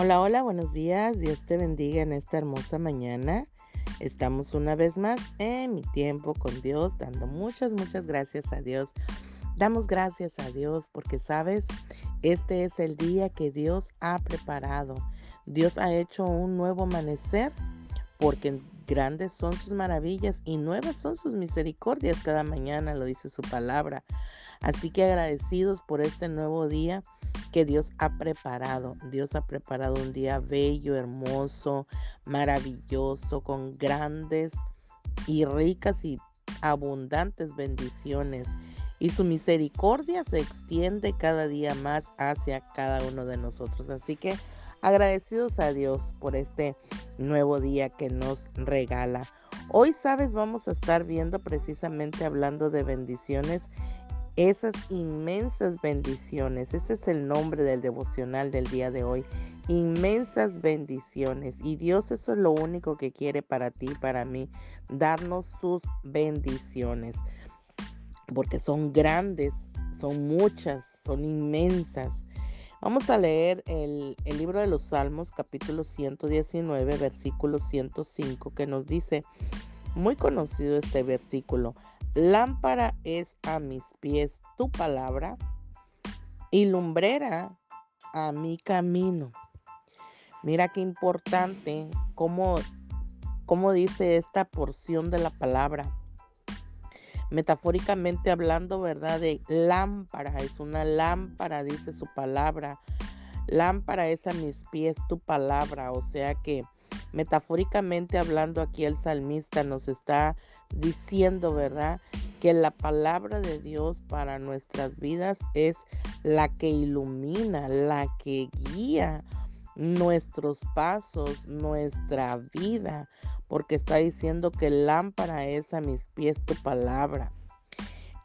Hola, hola, buenos días. Dios te bendiga en esta hermosa mañana. Estamos una vez más en mi tiempo con Dios, dando muchas, muchas gracias a Dios. Damos gracias a Dios porque, sabes, este es el día que Dios ha preparado. Dios ha hecho un nuevo amanecer porque grandes son sus maravillas y nuevas son sus misericordias cada mañana, lo dice su palabra. Así que agradecidos por este nuevo día Dios ha preparado. Dios ha preparado un día bello, hermoso, maravilloso, con grandes y ricas y abundantes bendiciones. Y su misericordia se extiende cada día más hacia cada uno de nosotros. Así que agradecidos a Dios por este nuevo día que nos regala. Hoy, sabes, vamos a estar viendo precisamente hablando de bendiciones esas inmensas bendiciones. Ese es el nombre del devocional del día de hoy. Inmensas bendiciones. Y Dios eso es lo único que quiere para ti para mí. Darnos sus bendiciones. Porque son grandes, son muchas, son inmensas. Vamos a leer el, el, libro de los Salmos, capítulo 119, versículo 105, que nos dice, muy conocido este versículo, Lámpara es a mis pies tu palabra y lumbrera a mi camino. Mira qué importante cómo, cómo dice esta porción de la palabra. Metafóricamente hablando, ¿verdad? De lámpara, es una lámpara, dice su palabra. Lámpara es a mis pies tu palabra, o sea que Metafóricamente hablando aquí el salmista nos está diciendo, ¿verdad? Que la palabra de Dios para nuestras vidas es la que ilumina, la que guía nuestros pasos, nuestra vida, porque está diciendo que lámpara es a mis pies tu palabra.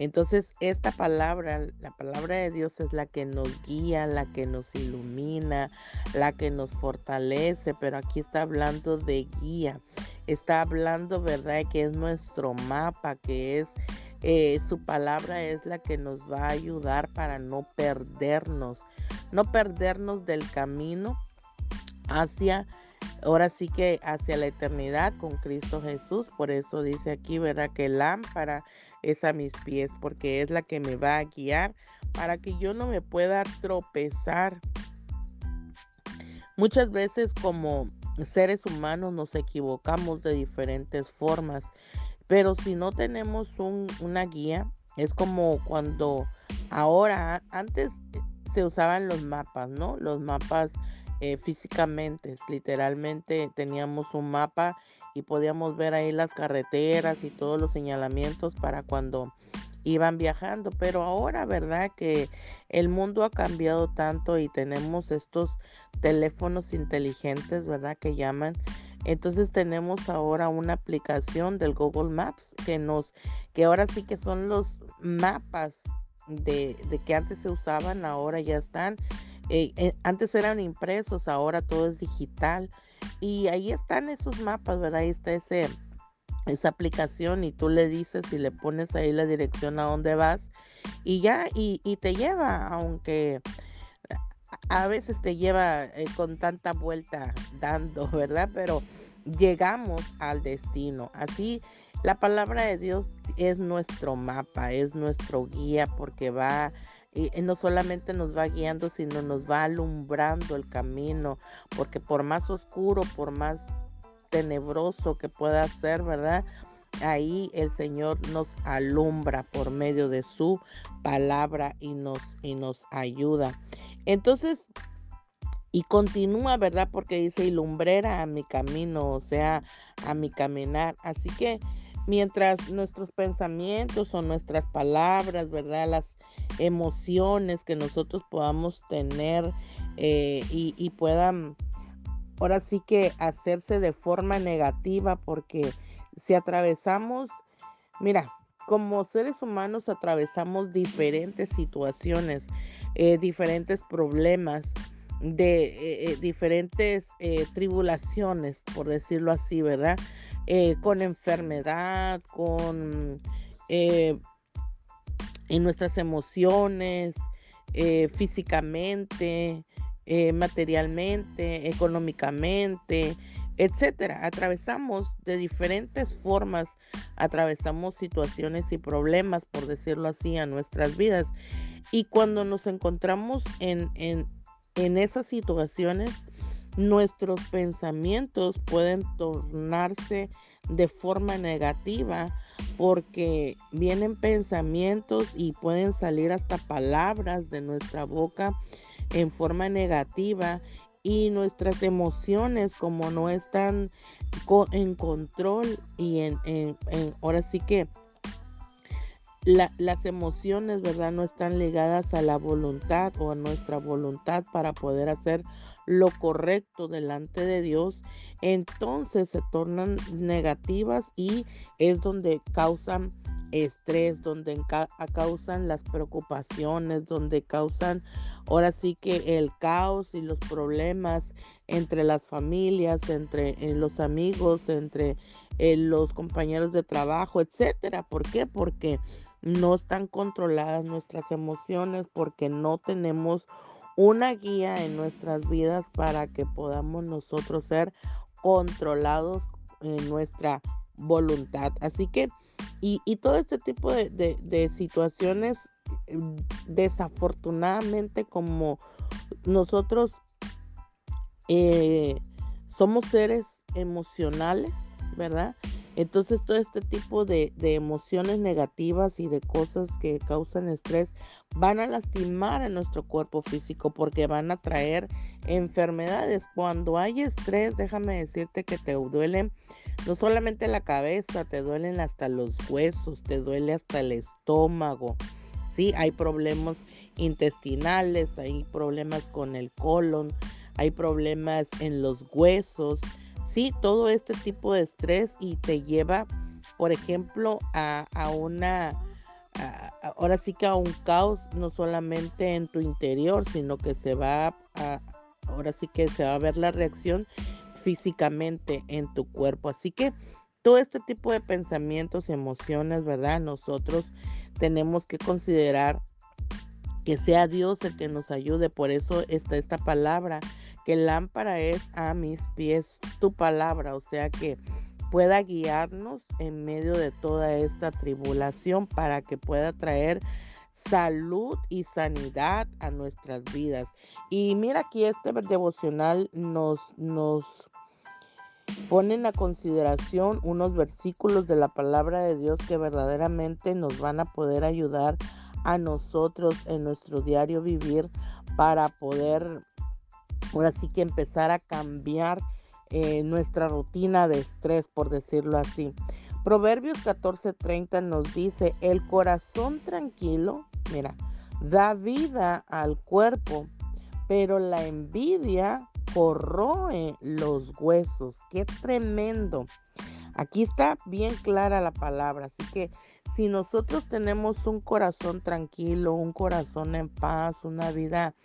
Entonces, esta palabra, la palabra de Dios es la que nos guía, la que nos ilumina, la que nos fortalece, pero aquí está hablando de guía. Está hablando, ¿verdad? Que es nuestro mapa, que es eh, su palabra es la que nos va a ayudar para no perdernos, no perdernos del camino hacia, ahora sí que hacia la eternidad con Cristo Jesús. Por eso dice aquí, ¿verdad? Que lámpara es a mis pies, porque es la que me va a guiar para que yo no me pueda tropezar. Muchas veces como seres humanos nos equivocamos de diferentes formas, pero si no tenemos una guía, es como cuando ahora, antes se usaban los mapas, ¿no? Los mapas eh, físicamente, literalmente teníamos un mapa y podíamos ver ahí las carreteras y todos los señalamientos para cuando iban viajando, pero ahora, ¿verdad? Que el mundo ha cambiado tanto y tenemos estos teléfonos inteligentes, ¿verdad? Que llaman. Entonces tenemos ahora una aplicación del Google Maps que nos, que ahora sí que son los mapas de, de que antes se usaban, ahora ya están. Eh, eh, antes eran impresos, ahora todo es digital. Y ahí están esos mapas, ¿verdad? Ahí está ese, esa aplicación y tú le dices y le pones ahí la dirección a dónde vas y ya, y, te lleva, aunque a veces te lleva eh, con tanta vuelta dando, ¿verdad? Pero llegamos al destino. Así, la palabra de Dios es nuestro mapa, es nuestro guía porque va y no solamente nos va guiando, sino nos va alumbrando el camino, porque por más oscuro, por más tenebroso que pueda ser, ¿verdad? Ahí el Señor nos alumbra por medio de su palabra y nos, y nos ayuda. Entonces, y continúa, ¿verdad? Porque dice, y lumbrera a mi camino, o sea, a mi caminar. Así que mientras nuestros pensamientos o nuestras palabras, ¿verdad? Las emociones que nosotros podamos tener eh, y, puedan ahora sí que hacerse de forma negativa porque si atravesamos, mira, como seres humanos atravesamos diferentes situaciones, eh, diferentes problemas, de eh, diferentes tribulaciones, por decirlo así, ¿verdad? con enfermedad, con en nuestras emociones, eh, físicamente, eh, materialmente, económicamente, etcétera. Atravesamos de diferentes formas, atravesamos situaciones y problemas, por decirlo así, a nuestras vidas. Y cuando nos encontramos en, en, en esas situaciones, nuestros pensamientos pueden tornarse de forma negativa porque vienen pensamientos y pueden salir hasta palabras de nuestra boca en forma negativa y nuestras emociones como no están en control y en, ahora sí que las emociones, ¿verdad? No están ligadas a la voluntad o a nuestra voluntad para poder hacer lo correcto delante de Dios, entonces se tornan negativas y es donde causan estrés, donde causan las preocupaciones, donde causan ahora sí que el caos y los problemas entre las familias, entre eh, los amigos, entre eh, los compañeros de trabajo, etcétera. ¿Por qué? Porque no están controladas nuestras emociones, porque no tenemos una guía en nuestras vidas para que podamos nosotros ser controlados en nuestra voluntad. Así que, y, todo este tipo de, situaciones, mm, desafortunadamente como nosotros eh, somos seres emocionales, ¿verdad? Entonces todo este tipo de, emociones negativas y de cosas que causan estrés van a lastimar a nuestro cuerpo físico porque van a traer enfermedades. Cuando hay estrés, déjame decirte que te duelen no solamente la cabeza, te duelen hasta los huesos, te duele hasta el estómago. Sí, hay problemas intestinales, hay problemas con el colon, hay problemas en los huesos sí, todo este tipo de estrés y te lleva, por ejemplo, a, una, ahora sí que a un caos, no solamente en tu interior, sino que se va a, ahora sí que se va a ver la reacción físicamente en tu cuerpo. Así que todo este tipo de pensamientos, emociones, ¿verdad? Nosotros tenemos que considerar que sea Dios el que nos ayude. Por eso está esta palabra que lámpara es a mis pies tu palabra, o sea que pueda guiarnos en medio de toda esta tribulación para que pueda traer salud y sanidad a nuestras vidas. Y mira aquí este devocional nos, nos ponen a consideración unos versículos de la palabra de Dios que verdaderamente nos van a poder ayudar a nosotros en nuestro diario vivir para poder ahora sí que empezar a cambiar eh, nuestra rutina de estrés, por decirlo así. Proverbios 14:30 nos dice, el corazón tranquilo, mira, da vida al cuerpo, pero la envidia corroe los huesos. Qué tremendo. Aquí está bien clara la palabra, así que si nosotros tenemos un corazón tranquilo, un corazón en paz, una vida,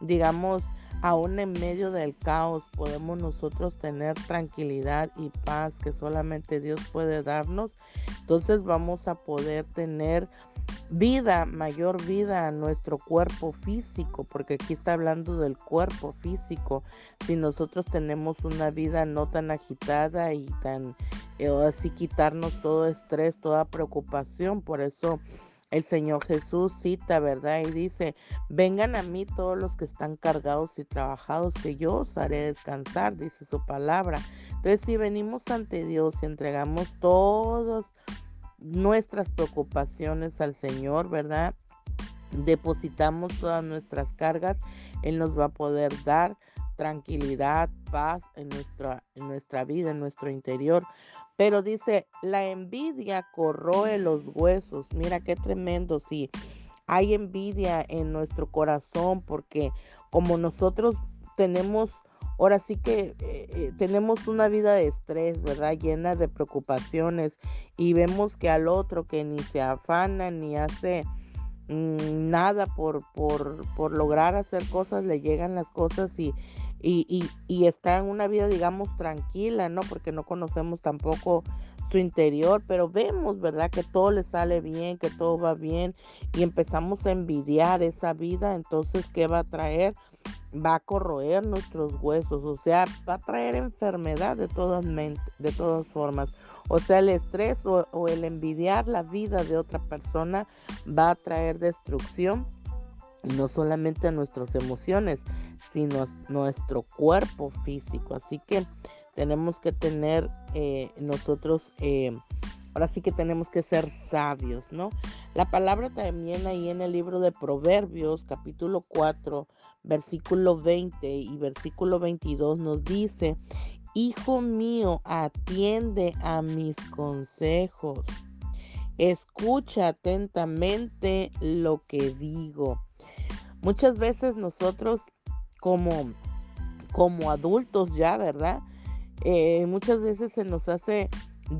digamos, aún en medio del caos podemos nosotros tener tranquilidad y paz que solamente Dios puede darnos, entonces vamos a poder tener vida, mayor vida a nuestro cuerpo físico, porque aquí está hablando del cuerpo físico. Si nosotros tenemos una vida no tan agitada y tan eh, así quitarnos todo estrés, toda preocupación, por eso el Señor Jesús cita, ¿verdad? Y dice, vengan a mí todos los que están cargados y trabajados, que yo os haré descansar, dice su palabra. Entonces, si venimos ante Dios y entregamos todas nuestras preocupaciones al Señor, ¿verdad? Depositamos todas nuestras cargas, Él nos va a poder dar tranquilidad, paz en nuestra, en nuestra vida, en nuestro interior. Pero dice, la envidia corroe los huesos. Mira qué tremendo, si hay envidia en nuestro corazón porque como nosotros tenemos, ahora sí que eh, eh, tenemos una vida de estrés, ¿verdad? Llena de preocupaciones y vemos que al otro que ni se afana ni hace mm, nada por, por, por lograr hacer cosas, le llegan las cosas y, y, y, está en una vida, digamos, tranquila, ¿no? Porque no conocemos tampoco su interior, pero vemos, ¿verdad? Que todo le sale bien, que todo va bien y empezamos a envidiar esa vida, entonces, ¿qué va a traer? va a corroer nuestros huesos, o sea, va a traer enfermedad de todas, de todas formas. O sea, el estrés o, o, el envidiar la vida de otra persona va a traer destrucción, no solamente a nuestras emociones, sino nuestro cuerpo físico. Así que tenemos que tener eh, nosotros, eh, ahora sí que tenemos que ser sabios, ¿no? La palabra también ahí en el libro de Proverbios, capítulo 4, versículo 20 y versículo 22 nos dice, Hijo mío, atiende a mis consejos. Escucha atentamente lo que digo. Muchas veces nosotros como, como adultos ya, ¿verdad? Eh, muchas veces se nos hace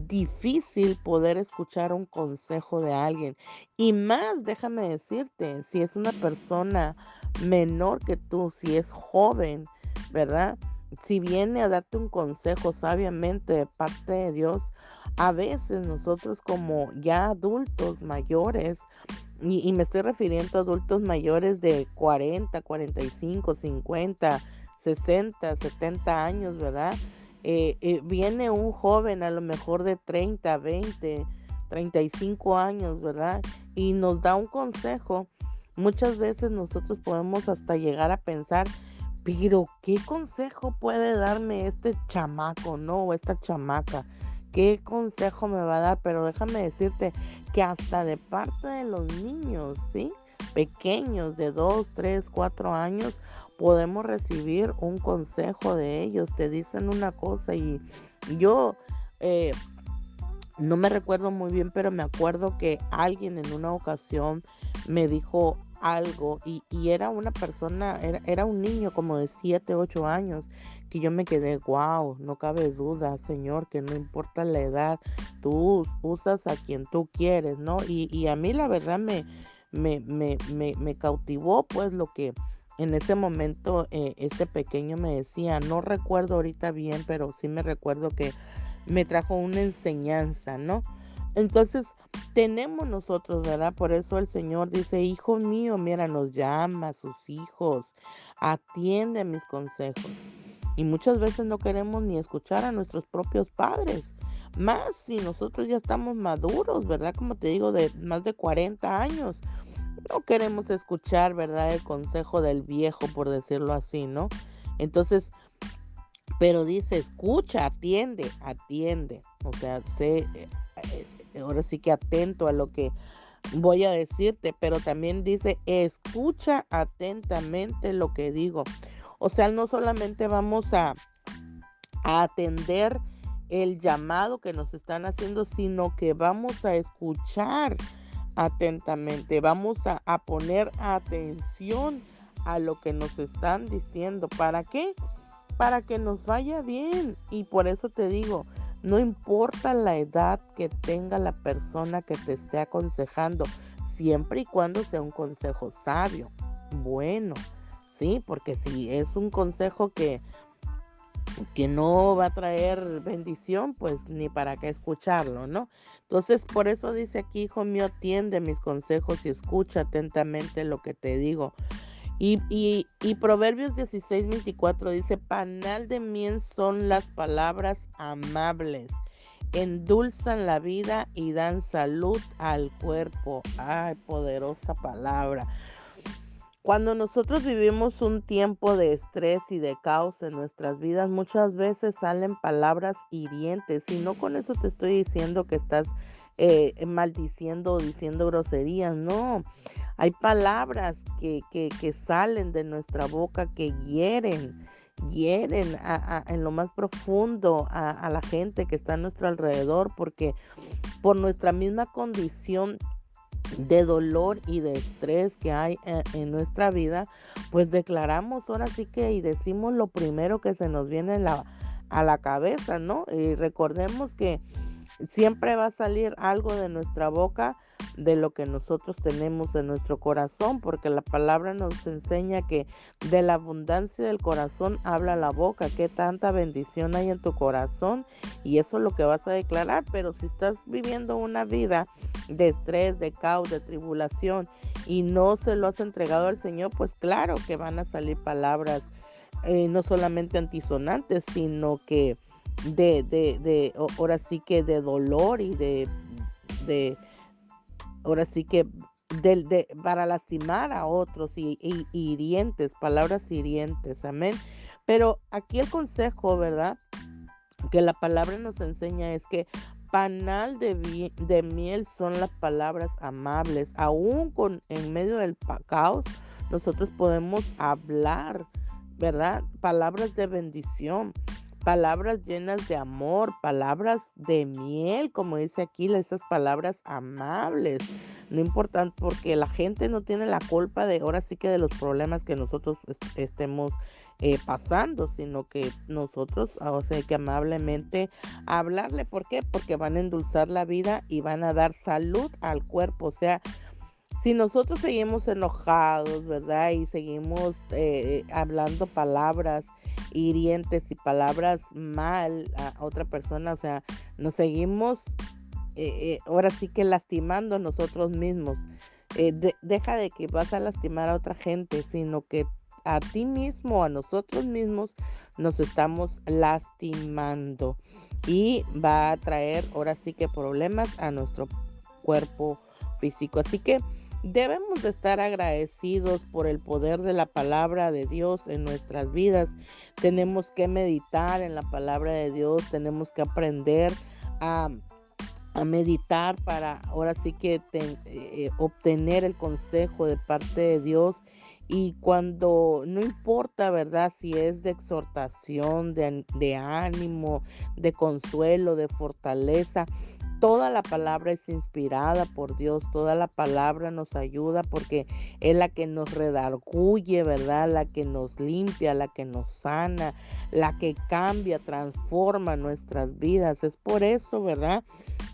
difícil poder escuchar un consejo de alguien. Y más, déjame decirte, si es una persona menor que tú, si es joven, ¿verdad? Si viene a darte un consejo sabiamente de parte de Dios, a veces nosotros como ya adultos mayores, y, me estoy refiriendo a adultos mayores de 40, 45, 50, 60, 70 años, ¿verdad? Eh, eh, viene un joven a lo mejor de 30, 20, 35 años, ¿verdad? Y nos da un consejo. Muchas veces nosotros podemos hasta llegar a pensar, pero ¿qué consejo puede darme este chamaco, no? O esta chamaca. ¿Qué consejo me va a dar? Pero déjame decirte que hasta de parte de los niños, ¿sí? Pequeños de 2, 3, 4 años, podemos recibir un consejo de ellos, te dicen una cosa y yo eh, no me recuerdo muy bien, pero me acuerdo que alguien en una ocasión me dijo algo y, era una persona, era, era, un niño como de 7, 8 años, que yo me quedé, wow, no cabe duda, Señor, que no importa la edad, tú usas a quien tú quieres, ¿no? Y, y a mí la verdad me, me, me, me, cautivó pues lo que en ese momento eh, este pequeño me decía, no recuerdo ahorita bien, pero sí me recuerdo que me trajo una enseñanza, ¿no? Entonces, tenemos nosotros, ¿verdad? Por eso el Señor dice, hijo mío, mira, nos llama a sus hijos, atiende a mis consejos. Y muchas veces no queremos ni escuchar a nuestros propios padres, más si nosotros ya estamos maduros, ¿verdad? Como te digo, de más de 40 años no queremos escuchar, ¿verdad? El consejo del viejo, por decirlo así, ¿no? Entonces, pero dice, escucha, atiende, atiende. O sea, sé, eh, ahora sí que atento a lo que voy a decirte, pero también dice, escucha atentamente lo que digo. O sea, no solamente vamos a, a atender el llamado que nos están haciendo, sino que vamos a escuchar atentamente. Vamos a, poner atención a lo que nos están diciendo. ¿Para qué? Para que nos vaya bien. Y por eso te digo, no importa la edad que tenga la persona que te esté aconsejando, siempre y cuando sea un consejo sabio, bueno, ¿sí? Porque si es un consejo que que no va a traer bendición, pues ni para qué escucharlo, ¿no? Entonces, por eso dice aquí, hijo mío, atiende mis consejos y escucha atentamente lo que te digo. Y, y, y Proverbios 16, 24 dice, panal de miel son las palabras amables, endulzan la vida y dan salud al cuerpo. Ay, poderosa palabra. Cuando nosotros vivimos un tiempo de estrés y de caos en nuestras vidas, muchas veces salen palabras hirientes y no con eso te estoy diciendo que estás eh, maldiciendo o diciendo groserías, no. Hay palabras que, que, salen de nuestra boca que hieren, hieren en lo más profundo a, a la gente que está a nuestro alrededor porque por nuestra misma condición de dolor y de estrés que hay en, nuestra vida, pues declaramos ahora sí que y decimos lo primero que se nos viene a la cabeza, ¿no? Y recordemos que siempre va a salir algo de nuestra boca de lo que nosotros tenemos en nuestro corazón, porque la palabra nos enseña que de la abundancia del corazón habla la boca, que tanta bendición hay en tu corazón y eso es lo que vas a declarar, pero si estás viviendo una vida de estrés, de caos, de tribulación y no se lo has entregado al Señor, pues claro que van a salir palabras eh, no solamente antisonantes, sino que de, de, de, ahora sí que de dolor y de, de ahora sí que de, de, para lastimar a otros y, y, hirientes, palabras hirientes, amén. Pero aquí el consejo, ¿verdad? Que la palabra nos enseña es que panal de, miel son las palabras amables. Aún con en medio del caos, nosotros podemos hablar, ¿verdad? Palabras de bendición palabras llenas de amor, palabras de miel, como dice aquí, esas palabras amables. No importa, porque la gente no tiene la culpa de ahora sí que de los problemas que nosotros estemos eh, pasando, sino que nosotros, o sea, que amablemente hablarle. ¿Por qué? Porque van a endulzar la vida y van a dar salud al cuerpo. O sea, si nosotros seguimos enojados, ¿verdad? Y seguimos eh, hablando palabras hirientes y palabras mal a otra persona, o sea, nos seguimos eh, ahora sí que lastimando nosotros mismos. Deja de que vas a lastimar a otra gente, sino que a ti mismo, a nosotros mismos, nos estamos lastimando y va a traer ahora sí que problemas a nuestro cuerpo físico. Así que Debemos de estar agradecidos por el poder de la palabra de Dios en nuestras vidas. Tenemos que meditar en la palabra de Dios, tenemos que aprender a, meditar para ahora sí que eh, obtener el consejo de parte de Dios. Y cuando no importa, ¿verdad? Si es de exhortación, de, ánimo, de consuelo, de fortaleza, Toda la palabra es inspirada por Dios, toda la palabra nos ayuda porque es la que nos redarguye, ¿verdad? La que nos limpia, la que nos sana, la que cambia, transforma nuestras vidas. Es por eso, ¿verdad?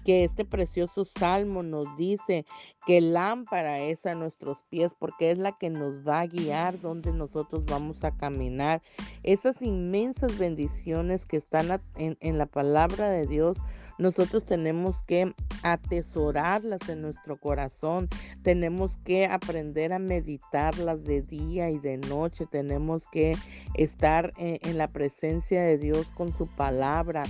Que este precioso salmo nos dice que lámpara es a nuestros pies porque es la que nos va a guiar donde nosotros vamos a caminar. Esas inmensas bendiciones que están en, en la palabra de Dios nosotros tenemos que atesorarlas en nuestro corazón, tenemos que aprender a meditarlas de día y de noche, tenemos que estar en, en la presencia de Dios con su palabra.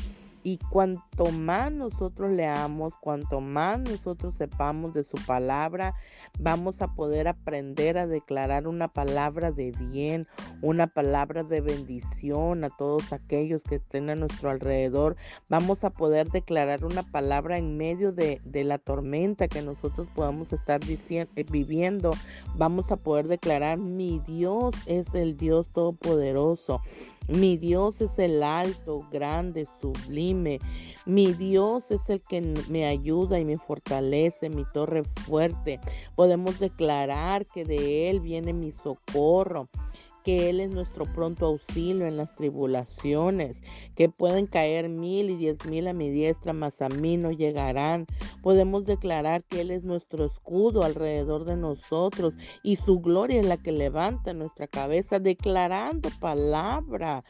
Y cuanto más nosotros leamos, cuanto más nosotros sepamos de su palabra, vamos a poder aprender a declarar una palabra de bien, una palabra de bendición a todos aquellos que estén a nuestro alrededor. Vamos a poder declarar una palabra en medio de, la tormenta que nosotros podamos estar diciendo, eh, viviendo. Vamos a poder declarar, mi Dios es el Dios Todopoderoso. Mi Dios es el alto, grande, sublime. Mi Dios es el que me ayuda y me fortalece, mi torre fuerte. Podemos declarar que de Él viene mi socorro que Él es nuestro pronto auxilio en las tribulaciones, que pueden caer mil y diez mil a mi diestra, mas a mí no llegarán. Podemos declarar que Él es nuestro escudo alrededor de nosotros y su gloria es la que levanta nuestra cabeza, declarando palabra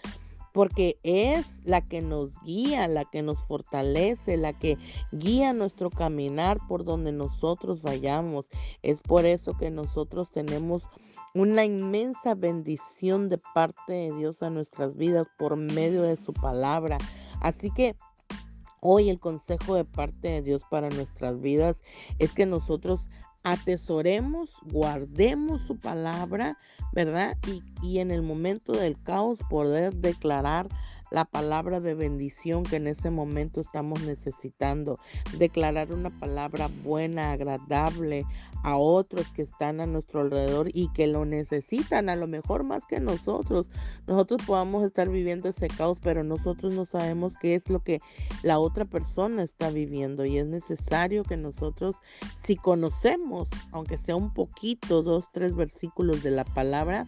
porque es la que nos guía, la que nos fortalece, la que guía nuestro caminar por donde nosotros vayamos. Es por eso que nosotros tenemos una inmensa bendición de parte de Dios a nuestras vidas por medio de su palabra. Así que hoy el consejo de parte de Dios para nuestras vidas es que nosotros atesoremos, guardemos su palabra, ¿verdad? Y, y, en el momento del caos poder declarar la palabra de bendición que en ese momento estamos necesitando, declarar una palabra buena, agradable a otros que están a nuestro alrededor y que lo necesitan, a lo mejor más que nosotros. Nosotros podamos estar viviendo ese caos, pero nosotros no sabemos qué es lo que la otra persona está viviendo y es necesario que nosotros, si conocemos, aunque sea un poquito, dos, tres versículos de la palabra,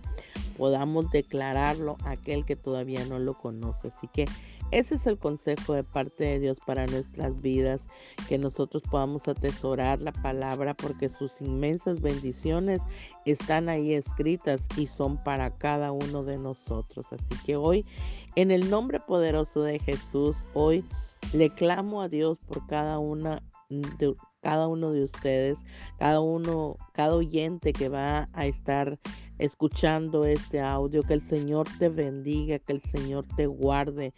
podamos declararlo a aquel que todavía no lo conoce. Así que Ese es el consejo de parte de Dios para nuestras vidas, que nosotros podamos atesorar la palabra porque sus inmensas bendiciones están ahí escritas y son para cada uno de nosotros. Así que hoy, en el nombre poderoso de Jesús, hoy le clamo a Dios por cada una de cada uno de ustedes, cada uno, cada oyente que va a estar escuchando este audio, que el Señor te bendiga, que el Señor te guarde,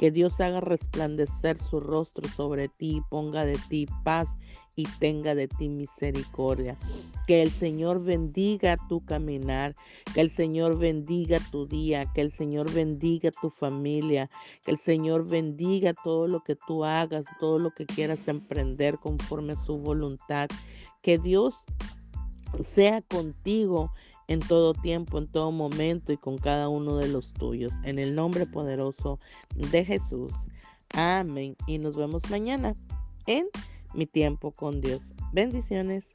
que Dios haga resplandecer su rostro sobre ti, ponga de ti paz y tenga de ti misericordia. Que el Señor bendiga tu caminar, que el Señor bendiga tu día, que el Señor bendiga tu familia, que el Señor bendiga todo lo que tú hagas, todo lo que quieras emprender conforme a su voluntad. Que Dios sea contigo en todo tiempo, en todo momento y con cada uno de los tuyos. En el nombre poderoso de Jesús. Amén. Y nos vemos mañana en mi tiempo con Dios. Bendiciones.